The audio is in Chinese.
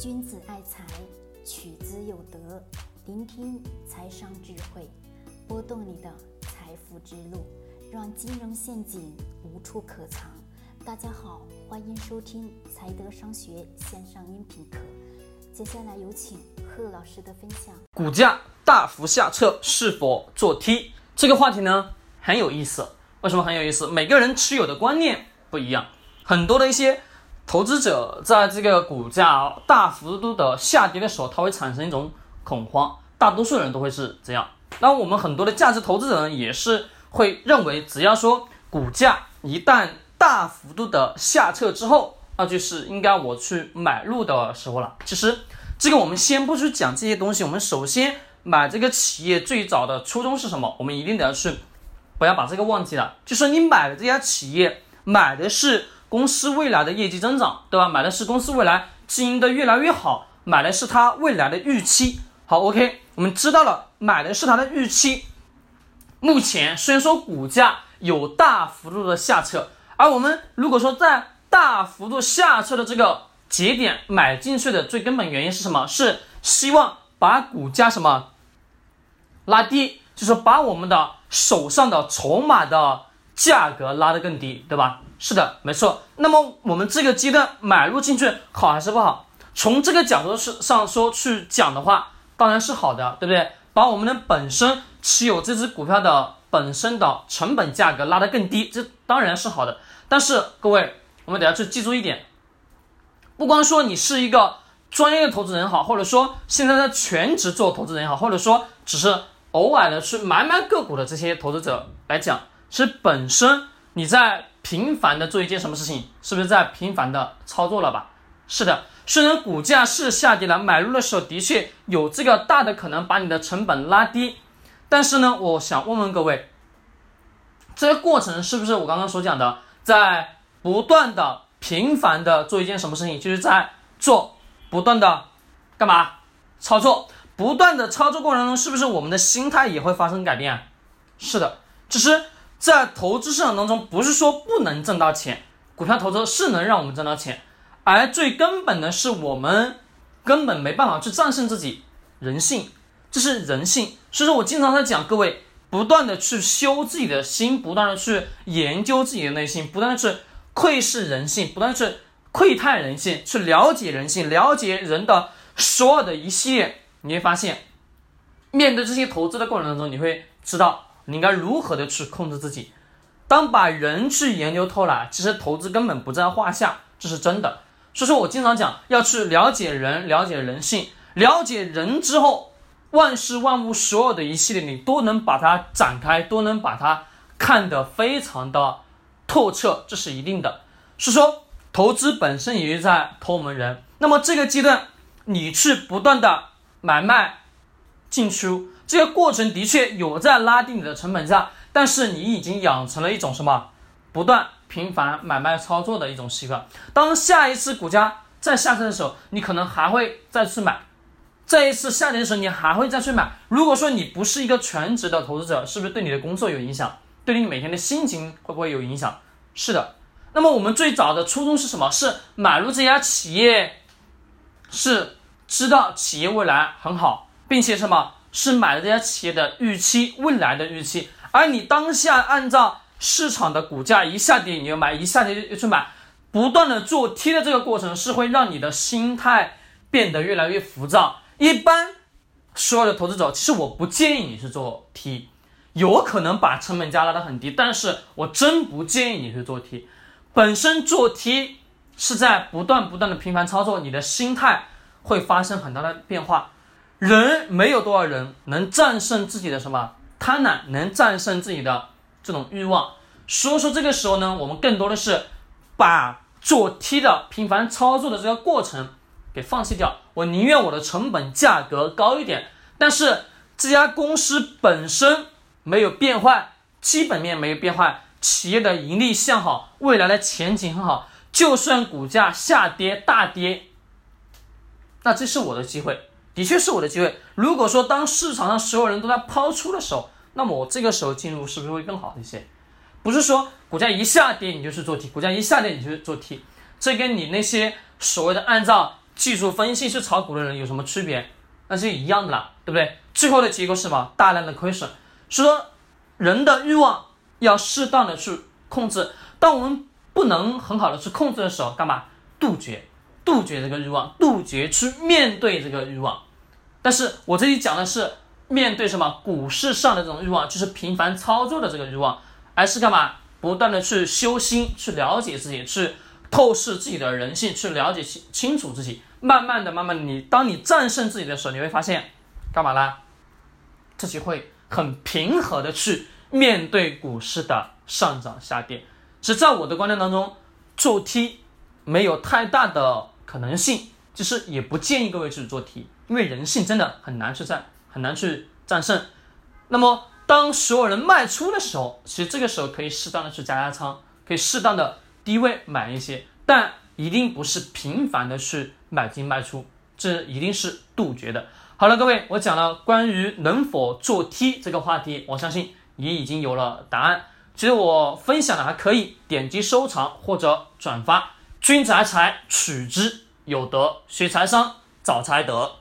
君子爱财，取之有德。聆听财商智慧，拨动你的财富之路，让金融陷阱无处可藏。大家好，欢迎收听财德商学线上音频课。接下来有请贺老师的分享。股价大幅下撤是否做 T？这个话题呢很有意思。为什么很有意思？每个人持有的观念不一样，很多的一些。投资者在这个股价大幅度的下跌的时候，他会产生一种恐慌，大多数人都会是这样。那我们很多的价值投资者呢，也是会认为，只要说股价一旦大幅度的下撤之后，那就是应该我去买入的时候了。其实这个我们先不去讲这些东西，我们首先买这个企业最早的初衷是什么？我们一定得要去，不要把这个忘记了。就是你买的这家企业，买的是。公司未来的业绩增长，对吧？买的是公司未来经营的越来越好，买的是它未来的预期。好，OK，我们知道了，买的是它的预期。目前虽然说股价有大幅度的下撤，而我们如果说在大幅度下撤的这个节点买进去的最根本原因是什么？是希望把股价什么拉低，就是把我们的手上的筹码的价格拉得更低，对吧？是的，没错。那么我们这个阶段买入进去好还是不好？从这个角度是上说去讲的话，当然是好的，对不对？把我们的本身持有这只股票的本身的成本价格拉得更低，这当然是好的。但是各位，我们得要去记住一点，不光说你是一个专业的投资人好，或者说现在在全职做投资人也好，或者说只是偶尔的去买买个股的这些投资者来讲，是本身你在。频繁的做一件什么事情，是不是在频繁的操作了吧？是的，虽然股价是下跌了，买入的时候的确有这个大的可能把你的成本拉低，但是呢，我想问问各位，这个过程是不是我刚刚所讲的，在不断的频繁的做一件什么事情，就是在做不断的干嘛操作，不断的操作过程中，是不是我们的心态也会发生改变？是的，只是。在投资市场当中，不是说不能挣到钱，股票投资是能让我们挣到钱，而最根本的是我们根本没办法去战胜自己人性，这是人性。所以说我经常在讲，各位不断的去修自己的心，不断的去研究自己的内心，不断的去窥视人性，不断的去窥探人性，去了解人性，了解人的所有的一系列，你会发现，面对这些投资的过程当中，你会知道。你应该如何的去控制自己？当把人去研究透了，其实投资根本不在话下，这是真的。所以说我经常讲，要去了解人，了解人性，了解人之后，万事万物所有的一系列，你都能把它展开，都能把它看得非常的透彻，这是一定的。是说，投资本身也是在投我们人。那么这个阶段，你去不断的买卖进出。这个过程的确有在拉低你的成本价，但是你已经养成了一种什么不断频繁买卖操作的一种习惯。当下一次股价再下跌的时候，你可能还会再次买；再一次下跌的时候，你还会再去买。如果说你不是一个全职的投资者，是不是对你的工作有影响？对你每天的心情会不会有影响？是的。那么我们最早的初衷是什么？是买入这家企业，是知道企业未来很好，并且什么？是买了这家企业的预期，未来的预期，而你当下按照市场的股价一下跌你就买，一下跌就去买，不断的做 T 的这个过程是会让你的心态变得越来越浮躁。一般所有的投资者，其实我不建议你去做 T，有可能把成本价拉得很低，但是我真不建议你去做 T。本身做 T 是在不断不断的频繁操作，你的心态会发生很大的变化。人没有多少人能战胜自己的什么贪婪，能战胜自己的这种欲望。所以说这个时候呢，我们更多的是把做 T 的频繁操作的这个过程给放弃掉。我宁愿我的成本价格高一点，但是这家公司本身没有变坏，基本面没有变坏，企业的盈利向好，未来的前景很好。就算股价下跌大跌，那这是我的机会。的确是我的机会。如果说当市场上所有人都在抛出的时候，那么我这个时候进入是不是会更好一些？不是说股价一下跌你就去做 T，股价一下跌你就做 T，这跟你那些所谓的按照技术分析去炒股的人有什么区别？那是一样的啦，对不对？最后的结果是什么？大量的亏损。所以说，人的欲望要适当的去控制。当我们不能很好的去控制的时候，干嘛？杜绝，杜绝这个欲望，杜绝去面对这个欲望。但是我这里讲的是面对什么？股市上的这种欲望，就是频繁操作的这个欲望，而是干嘛？不断的去修心，去了解自己，去透视自己的人性，去了解清清楚自己。慢慢的，慢慢的，你当你战胜自己的时候，你会发现，干嘛啦？自己会很平和的去面对股市的上涨下跌。是在我的观念当中，做 T 没有太大的可能性，就是也不建议各位去做 T，因为人性真的很难去战，很难去战胜。那么当所有人卖出的时候，其实这个时候可以适当的去加加仓，可以适当的低位买一些，但一定不是频繁的去买进卖出，这一定是杜绝的。好了，各位，我讲了关于能否做 T 这个话题，我相信你已经有了答案。其实我分享的还可以，点击收藏或者转发。君财财，取之有德；学财商，找财德。